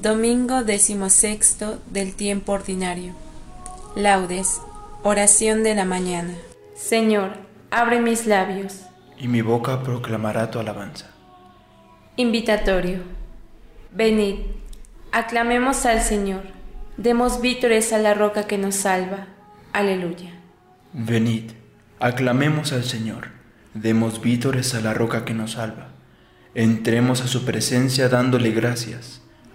Domingo decimosexto del tiempo ordinario. Laudes. Oración de la mañana. Señor, abre mis labios. Y mi boca proclamará tu alabanza. Invitatorio. Venid, aclamemos al Señor. Demos vítores a la roca que nos salva. Aleluya. Venid, aclamemos al Señor. Demos vítores a la roca que nos salva. Entremos a su presencia dándole gracias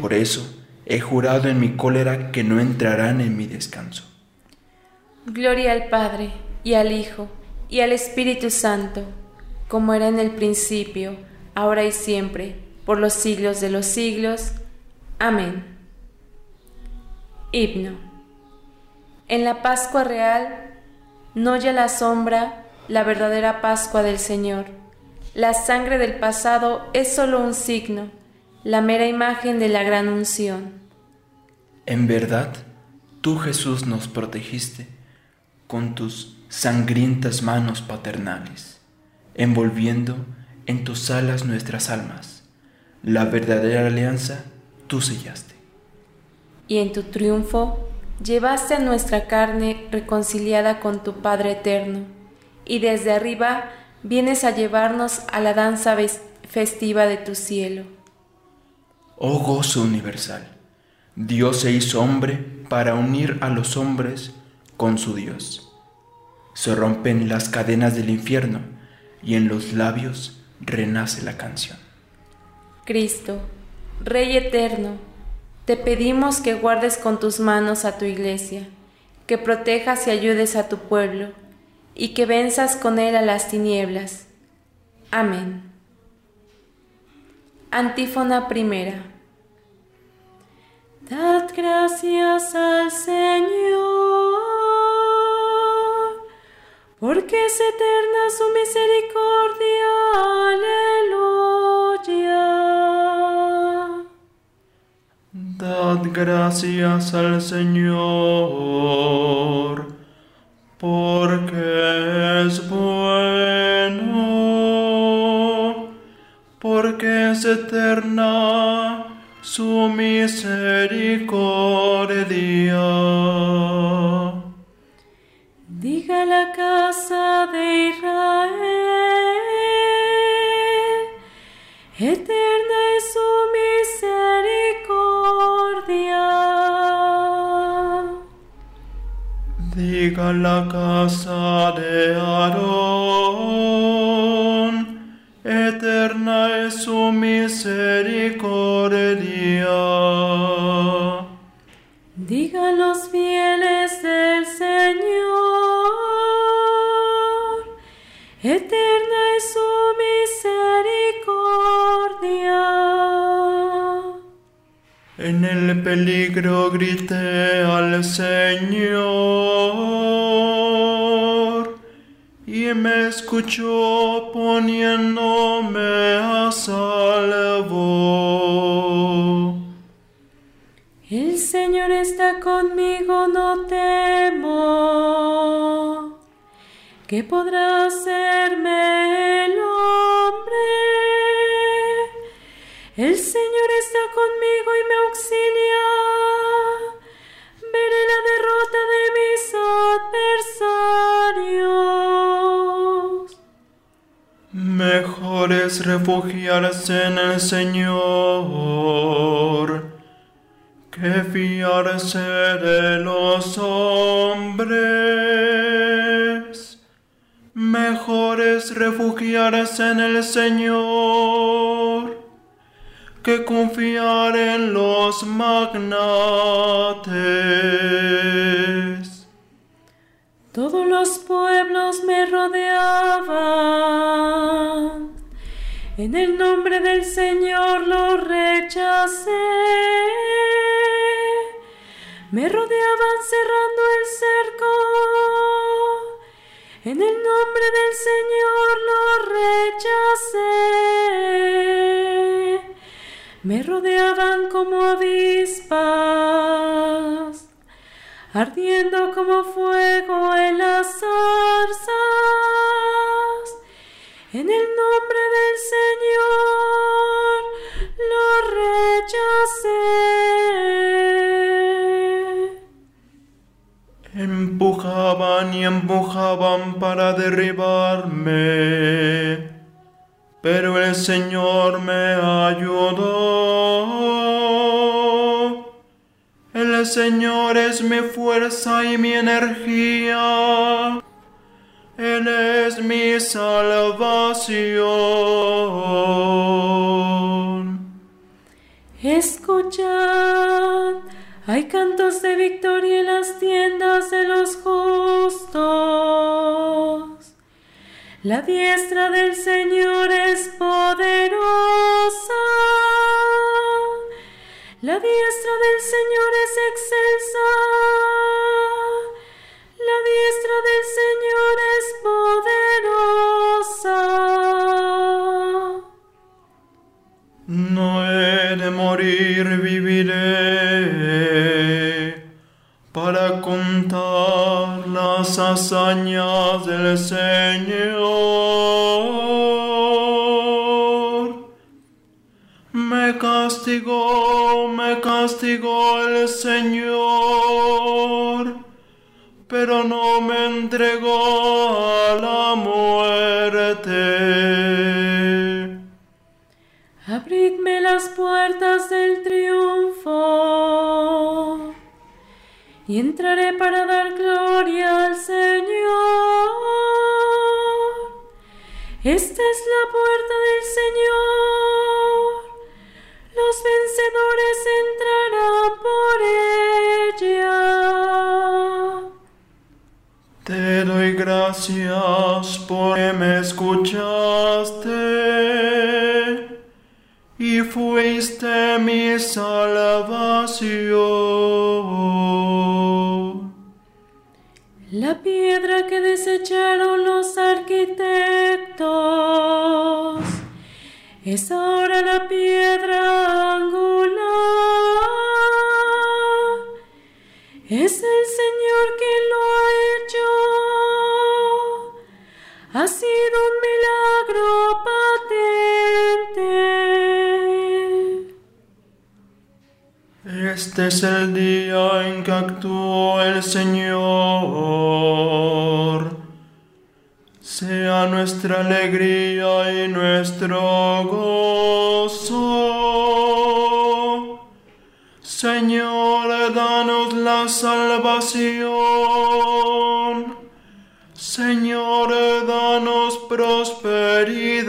Por eso he jurado en mi cólera que no entrarán en mi descanso. Gloria al Padre, y al Hijo, y al Espíritu Santo, como era en el principio, ahora y siempre, por los siglos de los siglos. Amén. Himno. En la Pascua real, no ya la sombra, la verdadera Pascua del Señor. La sangre del pasado es solo un signo la mera imagen de la gran unción. En verdad, tú Jesús nos protegiste con tus sangrientas manos paternales, envolviendo en tus alas nuestras almas. La verdadera alianza tú sellaste. Y en tu triunfo llevaste a nuestra carne reconciliada con tu Padre eterno, y desde arriba vienes a llevarnos a la danza festiva de tu cielo Oh gozo universal, Dios se hizo hombre para unir a los hombres con su Dios. Se rompen las cadenas del infierno y en los labios renace la canción. Cristo, Rey eterno, te pedimos que guardes con tus manos a tu iglesia, que protejas y ayudes a tu pueblo, y que venzas con él a las tinieblas. Amén. Antífona primera. Dad gracias al Señor, porque es eterna su misericordia. Aleluya. Dad gracias al Señor, porque es bueno, porque es eterna su misericordia. Diga la casa de Israel, eterna es su misericordia. Diga la casa de Aarón, eterna es su misericordia. En el peligro grité al Señor y me escuchó poniéndome a salvo. El Señor está conmigo, no temo. ¿Qué podrá hacerme Mejor es refugiarse en el Señor que fiarse de los hombres. Mejor es refugiarse en el Señor que confiar en los magnates. Todos los pueblos me rodeaban. En el nombre del Señor lo rechacé. Me rodeaban cerrando el cerco. En el nombre del Señor lo rechacé. Me rodeaban como avispas, ardiendo como fuego en las zarzas. Para derribarme, pero el Señor me ayudó. El Señor es mi fuerza y mi energía. Él es mi salvación. Escuchad, hay cantos de victoria en las tiendas La diestra del Señor es poderosa. La diestra del Señor es excelsa. La diestra del Señor es poderosa. No he de morir, viviré para contar las hazañas del Señor. Las puertas del triunfo y entraré para dar gloria al Señor. Esta es la puerta del Señor. Los vencedores entrarán por ella. Te doy gracias porque me escuchaste salvación. La piedra que desecharon los arquitectos es ahora la piedra angular. Este es el día en que actuó el Señor. Sea nuestra alegría y nuestro gozo. Señor, danos la salvación. Señor, danos prosperidad.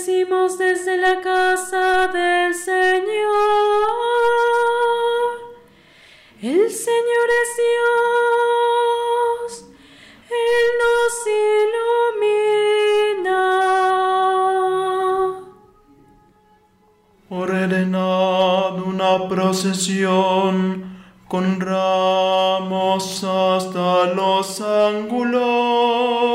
Os bendecimos desde la casa del Señor. El Señor es Dios. Él nos ilumina. ordenad una procesión con ramos hasta los ángulos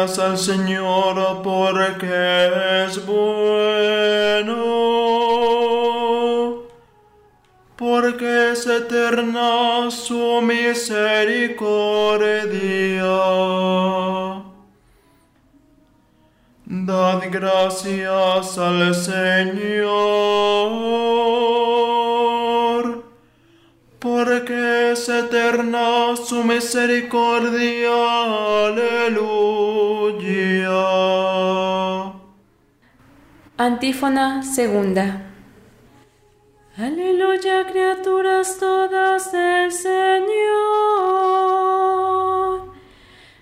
gracias al Señor porque es bueno, porque es eterna su misericordia. Dad gracias al Señor, porque es eterna su misericordia. Aleluya. Antífona segunda. Aleluya, criaturas todas del Señor.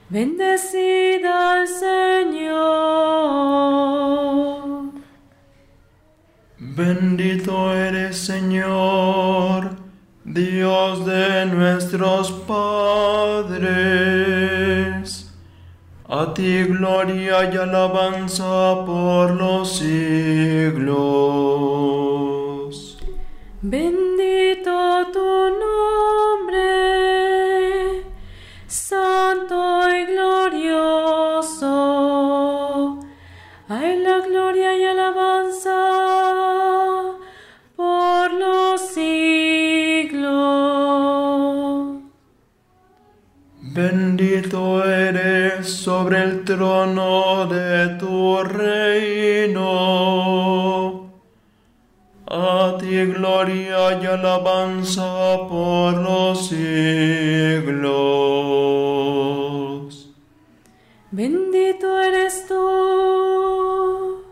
Bendecida al Señor. Bendito eres, Señor, Dios de nuestros padres. A ti gloria y alabanza por los siglos. Bendito sobre el trono de tu reino. A ti gloria y alabanza por los siglos. Bendito eres tú,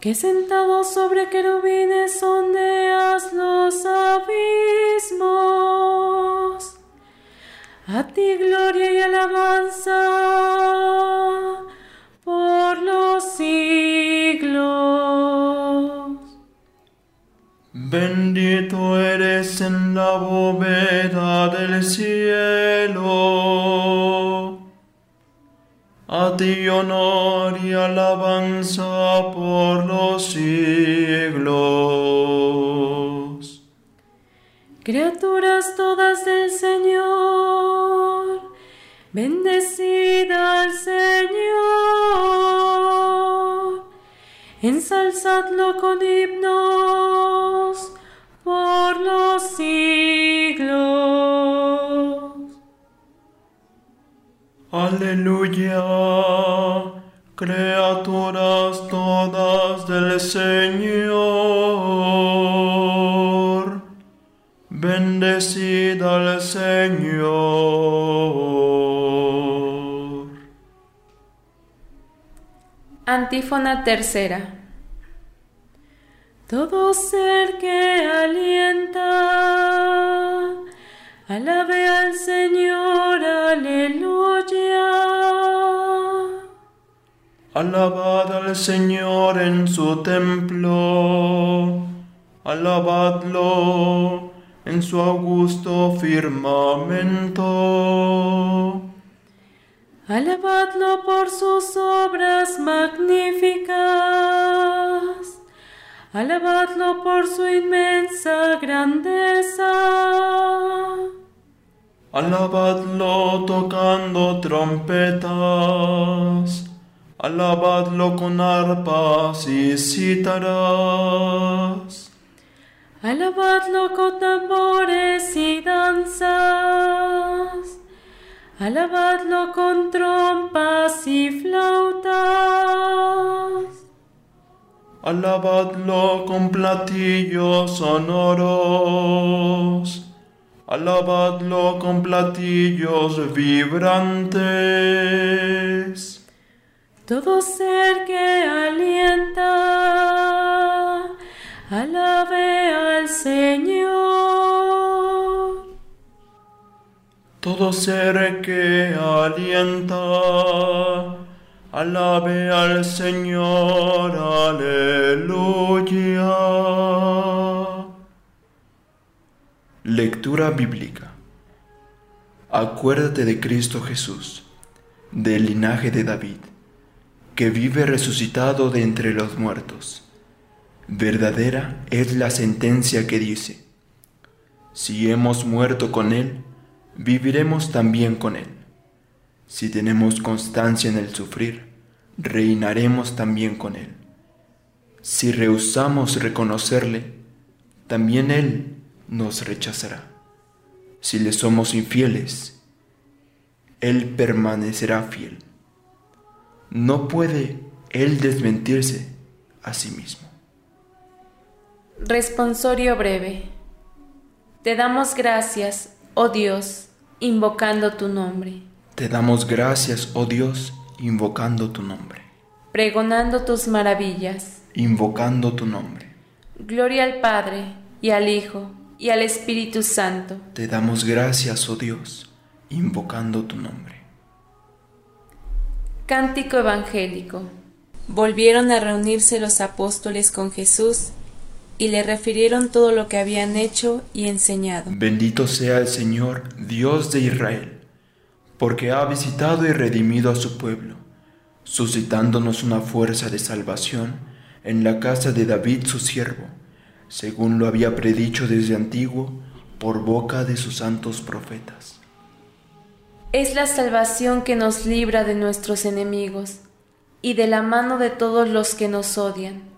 que sentado sobre querubines sondeas los abismos. A ti gloria y alabanza por los siglos. Bendito eres en la bóveda del cielo. A ti honor y alabanza por los siglos. Criaturas todas del Señor, bendecida al Señor, ensalzadlo con himnos por los siglos. Aleluya, criaturas todas del Señor, al Señor. Antífona tercera. Todo ser que alienta, alabe al Señor, aleluya. Alabad al Señor en su templo, alabadlo en su augusto firmamento. Alabadlo por sus obras magníficas. Alabadlo por su inmensa grandeza. Alabadlo tocando trompetas, alabadlo con arpas y cítaras, Alabadlo con tambores y danzas. Alabadlo con trompas y flautas. alabadlo con platillos sonoros, alabadlo con platillos vibrantes. Todo ser que alienta, alabe Señor. Todo ser que alienta, alabe al Señor, aleluya. Lectura bíblica. Acuérdate de Cristo Jesús, del linaje de David, que vive resucitado de entre los muertos. Verdadera es la sentencia que dice, si hemos muerto con Él, viviremos también con Él. Si tenemos constancia en el sufrir, reinaremos también con Él. Si rehusamos reconocerle, también Él nos rechazará. Si le somos infieles, Él permanecerá fiel. No puede Él desmentirse a sí mismo. Responsorio breve. Te damos gracias, oh Dios, invocando tu nombre. Te damos gracias, oh Dios, invocando tu nombre. Pregonando tus maravillas. Invocando tu nombre. Gloria al Padre, y al Hijo, y al Espíritu Santo. Te damos gracias, oh Dios, invocando tu nombre. Cántico Evangélico. Volvieron a reunirse los apóstoles con Jesús y le refirieron todo lo que habían hecho y enseñado. Bendito sea el Señor, Dios de Israel, porque ha visitado y redimido a su pueblo, suscitándonos una fuerza de salvación en la casa de David su siervo, según lo había predicho desde antiguo por boca de sus santos profetas. Es la salvación que nos libra de nuestros enemigos y de la mano de todos los que nos odian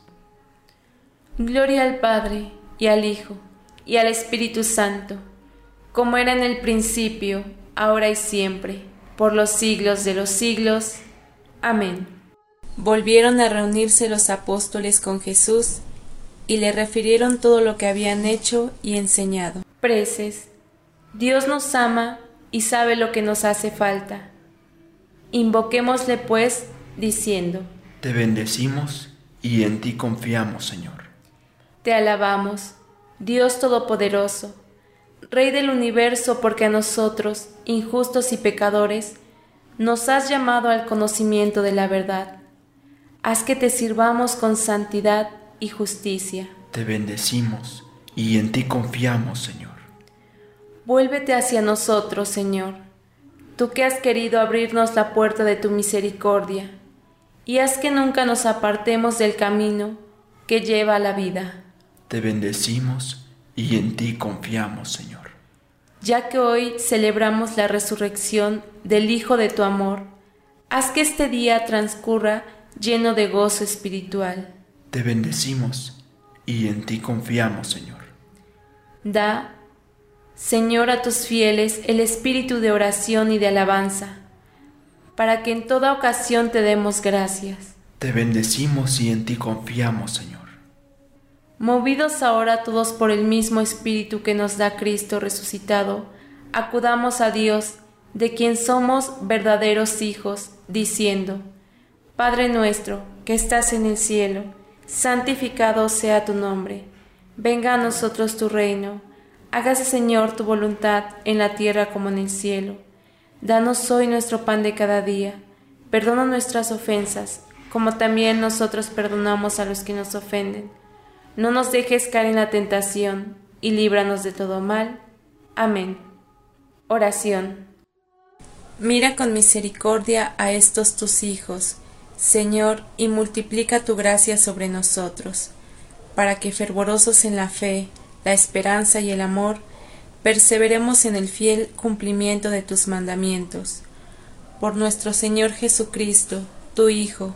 Gloria al Padre, y al Hijo, y al Espíritu Santo, como era en el principio, ahora y siempre, por los siglos de los siglos. Amén. Volvieron a reunirse los apóstoles con Jesús y le refirieron todo lo que habían hecho y enseñado. Preces. Dios nos ama y sabe lo que nos hace falta. Invoquémosle pues, diciendo, Te bendecimos y en ti confiamos, Señor. Te alabamos, Dios Todopoderoso, Rey del universo, porque a nosotros, injustos y pecadores, nos has llamado al conocimiento de la verdad. Haz que te sirvamos con santidad y justicia. Te bendecimos y en ti confiamos, Señor. Vuélvete hacia nosotros, Señor, tú que has querido abrirnos la puerta de tu misericordia, y haz que nunca nos apartemos del camino que lleva a la vida te bendecimos y en ti confiamos, Señor. Ya que hoy celebramos la resurrección del Hijo de tu amor, haz que este día transcurra lleno de gozo espiritual. Te bendecimos y en ti confiamos, Señor. Da, Señor, a tus fieles el espíritu de oración y de alabanza, para que en toda ocasión te demos gracias. Te bendecimos y en ti confiamos, Señor. Movidos ahora todos por el mismo Espíritu que nos da Cristo resucitado, acudamos a Dios, de quien somos verdaderos hijos, diciendo, Padre nuestro, que estás en el cielo, santificado sea tu nombre, venga a nosotros tu reino, hágase Señor tu voluntad en la tierra como en el cielo. Danos hoy nuestro pan de cada día, perdona nuestras ofensas, como también nosotros perdonamos a los que nos ofenden no nos dejes caer en la tentación, y líbranos de todo mal. Amén. Oración. Mira con misericordia a estos tus hijos, Señor, y multiplica tu gracia sobre nosotros, para que fervorosos en la fe, la esperanza y el amor, perseveremos en el fiel cumplimiento de tus mandamientos. Por nuestro Señor Jesucristo, tu Hijo,